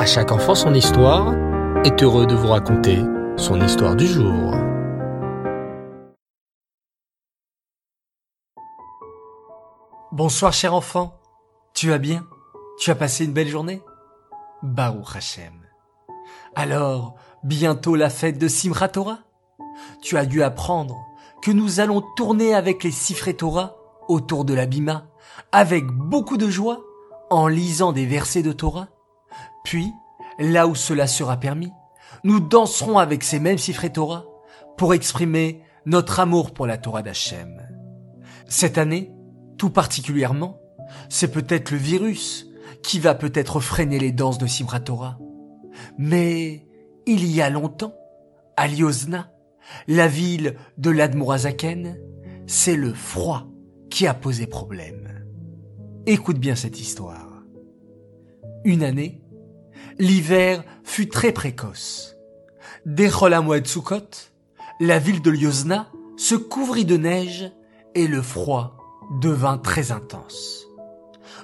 À chaque enfant son histoire est heureux de vous raconter son histoire du jour. Bonsoir cher enfant, tu vas bien? Tu as passé une belle journée? Baruch Hashem. Alors, bientôt la fête de Simchat Torah? Tu as dû apprendre que nous allons tourner avec les Sifrei Torah autour de la Bima, avec beaucoup de joie, en lisant des versets de Torah? Puis, là où cela sera permis, nous danserons avec ces mêmes Sifrei Torah pour exprimer notre amour pour la Torah d'Hachem. Cette année, tout particulièrement, c'est peut-être le virus qui va peut-être freiner les danses de Simchat Torah. Mais il y a longtemps, à Liozna, la ville de l'Admorazaken, c'est le froid qui a posé problème. Écoute bien cette histoire. Une année, l'hiver fut très précoce. Dès Cholamoued la ville de Liozna se couvrit de neige et le froid devint très intense.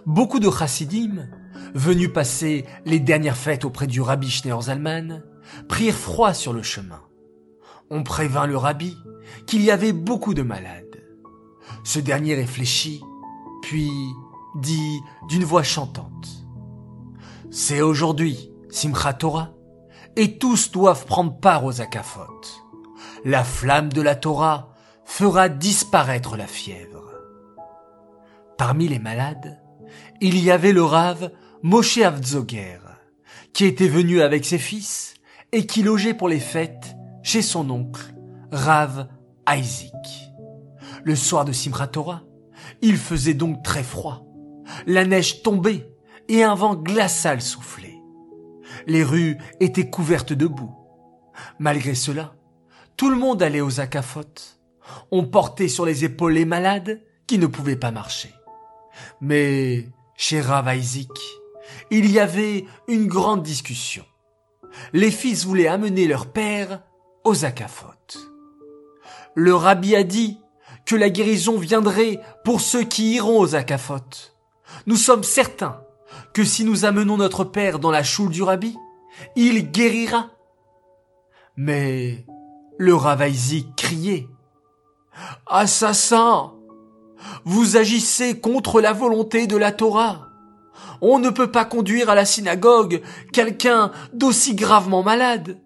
Beaucoup de chassidim, venus passer les dernières fêtes auprès du rabbi Schneur Zalman, prirent froid sur le chemin. On prévint le rabbi qu'il y avait beaucoup de malades. Ce dernier réfléchit, puis dit d'une voix chantante. C'est aujourd'hui, Simchat Torah, et tous doivent prendre part aux akafot. La flamme de la Torah fera disparaître la fièvre. Parmi les malades, il y avait le rave Moshe Avzoger, qui était venu avec ses fils et qui logeait pour les fêtes chez son oncle, Rav Isaac. Le soir de Simchat Torah, il faisait donc très froid. La neige tombait et un vent glacial soufflait. Les rues étaient couvertes de boue. Malgré cela, tout le monde allait aux acafotes. On portait sur les épaules les malades qui ne pouvaient pas marcher. Mais chez Rav Isaac, il y avait une grande discussion. Les fils voulaient amener leur père aux acafotes. Le rabbi a dit que la guérison viendrait pour ceux qui iront aux akafotes. Nous sommes certains que si nous amenons notre père dans la choule du rabbi, il guérira. Mais le Ravaïzi criait. Assassin! Vous agissez contre la volonté de la Torah. On ne peut pas conduire à la synagogue quelqu'un d'aussi gravement malade.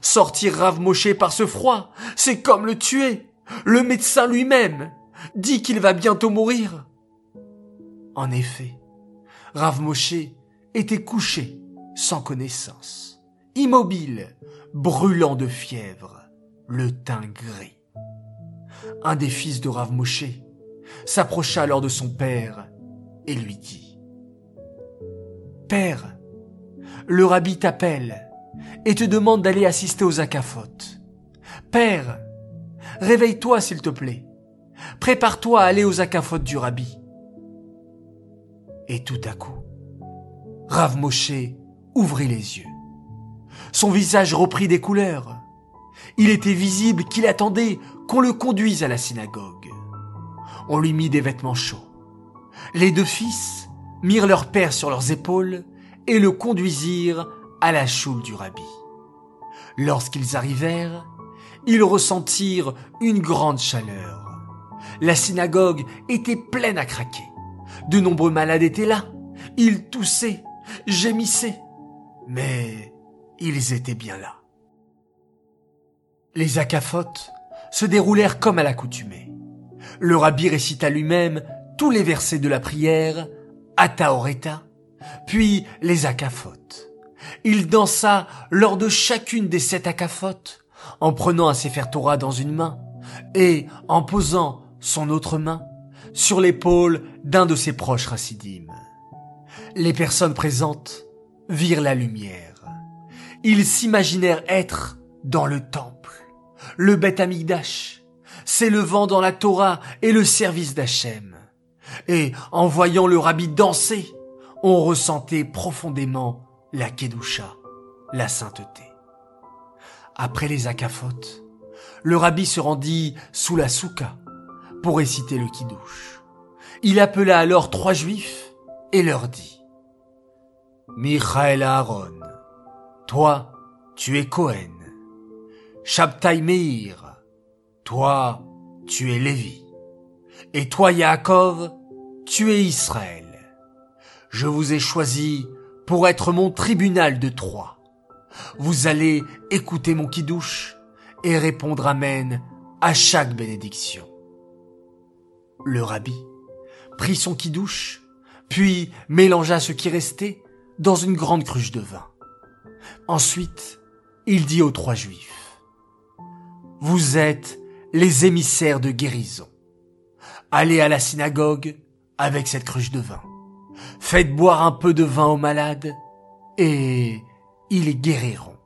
Sortir Rav Moshe par ce froid, c'est comme le tuer. Le médecin lui-même dit qu'il va bientôt mourir. En effet, Rav Moshe était couché, sans connaissance, immobile, brûlant de fièvre, le teint gris. Un des fils de Rav Moshe s'approcha alors de son père et lui dit Père, le rabbi t'appelle et te demande d'aller assister aux akafotes. Père, Réveille-toi, s'il te plaît. Prépare-toi à aller aux akafotes du rabbi. Et tout à coup, Rav Moshe ouvrit les yeux. Son visage reprit des couleurs. Il était visible qu'il attendait qu'on le conduise à la synagogue. On lui mit des vêtements chauds. Les deux fils mirent leur père sur leurs épaules et le conduisirent à la choule du rabbi. Lorsqu'ils arrivèrent, ils ressentirent une grande chaleur. La synagogue était pleine à craquer. De nombreux malades étaient là. Ils toussaient, gémissaient. Mais ils étaient bien là. Les acafotes se déroulèrent comme à l'accoutumée. Le rabbi récita lui-même tous les versets de la prière, à Taoreta, puis les acafotes. Il dansa lors de chacune des sept acafotes en prenant un Sefer Torah dans une main et en posant son autre main sur l'épaule d'un de ses proches racidim. Les personnes présentes virent la lumière. Ils s'imaginèrent être dans le temple, le Beth Amigdash, s'élevant dans la Torah et le service d'Hachem. Et en voyant le rabbi danser, on ressentait profondément la Kedusha, la sainteté. Après les akafotes, le rabbi se rendit sous la souka pour réciter le kidouche. Il appela alors trois juifs et leur dit Michael Aaron, toi, tu es Cohen. Shabtai Meir, toi, tu es Lévi. Et toi, Yaakov, tu es Israël. Je vous ai choisi pour être mon tribunal de Troie. Vous allez écouter mon kidouche et répondre Amen à chaque bénédiction. Le rabbi prit son kidouche, puis mélangea ce qui restait dans une grande cruche de vin. Ensuite, il dit aux trois juifs, Vous êtes les émissaires de guérison. Allez à la synagogue avec cette cruche de vin. Faites boire un peu de vin aux malades et ils guériront.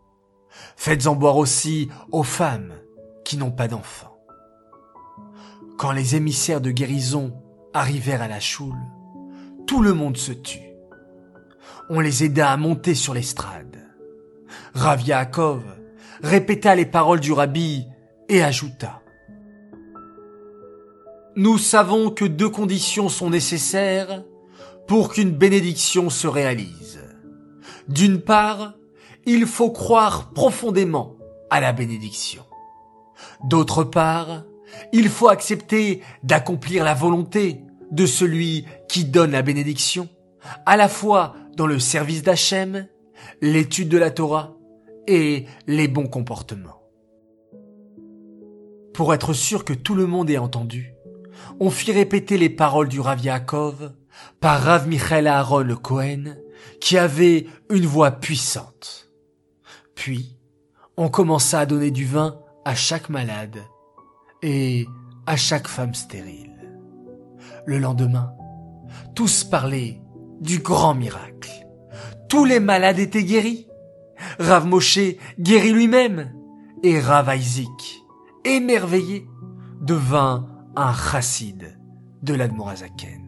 Faites-en boire aussi aux femmes qui n'ont pas d'enfants. Quand les émissaires de guérison arrivèrent à la choule, tout le monde se tut. On les aida à monter sur l'estrade. Rav Yaakov répéta les paroles du rabbi et ajouta Nous savons que deux conditions sont nécessaires pour qu'une bénédiction se réalise. D'une part, il faut croire profondément à la bénédiction. D'autre part, il faut accepter d'accomplir la volonté de celui qui donne la bénédiction, à la fois dans le service d'Hachem, l'étude de la Torah et les bons comportements. Pour être sûr que tout le monde ait entendu, on fit répéter les paroles du Rav Yaakov par Rav Michael Aaron Cohen, qui avait une voix puissante. Puis, on commença à donner du vin à chaque malade et à chaque femme stérile. Le lendemain, tous parlaient du grand miracle. Tous les malades étaient guéris. Rav Moshe guérit lui-même et Rav Isaac, émerveillé, devint un chassid de l'Admorazaken.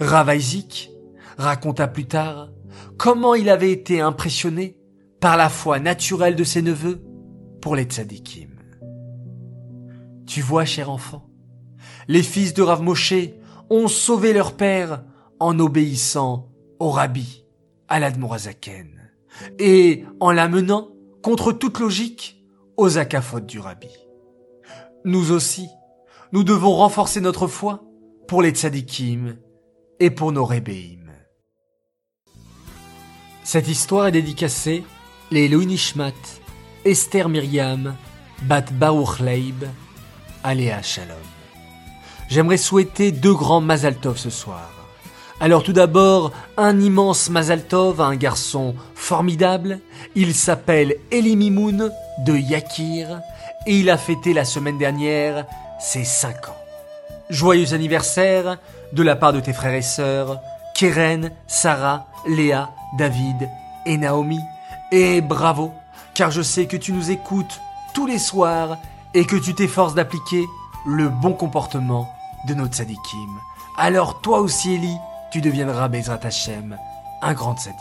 Rav Isaac raconta plus tard comment il avait été impressionné par la foi naturelle de ses neveux pour les tzadikim. Tu vois, cher enfant, les fils de Rav Moshe ont sauvé leur père en obéissant au rabbi, à l'Admorazaken, et en l'amenant, contre toute logique, aux akafotes du rabbi. Nous aussi, nous devons renforcer notre foi pour les tzadikim et pour nos rébéim. Cette histoire est dédicacée les Nishmat, Esther Myriam, Bat Baruch Leib, Aléa Shalom. J'aimerais souhaiter deux grands Mazaltov ce soir. Alors tout d'abord, un immense Mazaltov à un garçon formidable. Il s'appelle Eli Mimoun de Yakir et il a fêté la semaine dernière ses 5 ans. Joyeux anniversaire de la part de tes frères et sœurs, Keren, Sarah, Léa, David et Naomi. Et bravo, car je sais que tu nous écoutes tous les soirs et que tu t'efforces d'appliquer le bon comportement de notre tzadikim. Alors toi aussi, Eli, tu deviendras Bezrat Hashem, un grand tzaddik.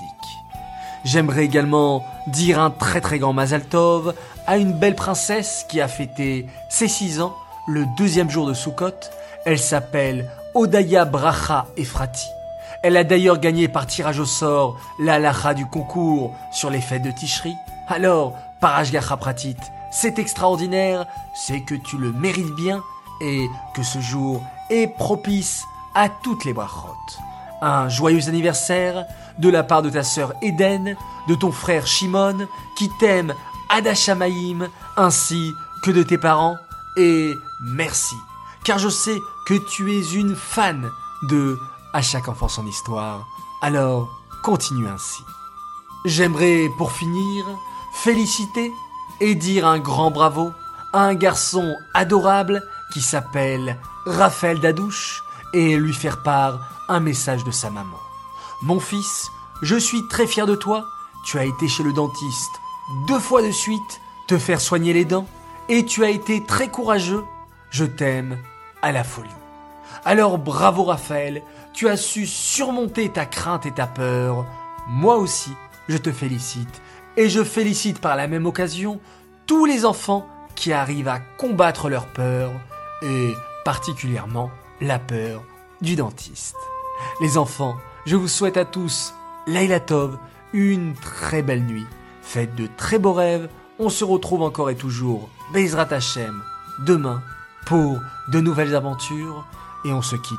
J'aimerais également dire un très très grand Mazal Tov à une belle princesse qui a fêté ses 6 ans le deuxième jour de Sukkot. Elle s'appelle Odaya Bracha Efrati. Elle a d'ailleurs gagné par tirage au sort la lacha du concours sur les fêtes de Tishri. Alors, Parashgacha Pratit, c'est extraordinaire, c'est que tu le mérites bien et que ce jour est propice à toutes les brachot. Un joyeux anniversaire de la part de ta sœur Eden, de ton frère Shimon, qui t'aime Adashamaïm, ainsi que de tes parents, et merci, car je sais que tu es une fan de À chaque enfant son histoire, alors continue ainsi. J'aimerais, pour finir, féliciter et dire un grand bravo à un garçon adorable qui s'appelle Raphaël Dadouche et lui faire part un message de sa maman. Mon fils, je suis très fier de toi. Tu as été chez le dentiste deux fois de suite te faire soigner les dents et tu as été très courageux. Je t'aime à la folie. Alors bravo Raphaël, tu as su surmonter ta crainte et ta peur. Moi aussi, je te félicite et je félicite par la même occasion tous les enfants qui arrivent à combattre leur peur, et particulièrement la peur du dentiste. Les enfants, je vous souhaite à tous, Laila Tov, une très belle nuit. faites de très beaux rêves, on se retrouve encore et toujours, Bezrat Hashem, demain, pour de nouvelles aventures, et on se quitte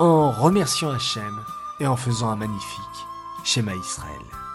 en remerciant Hachem et en faisant un magnifique schéma Israël.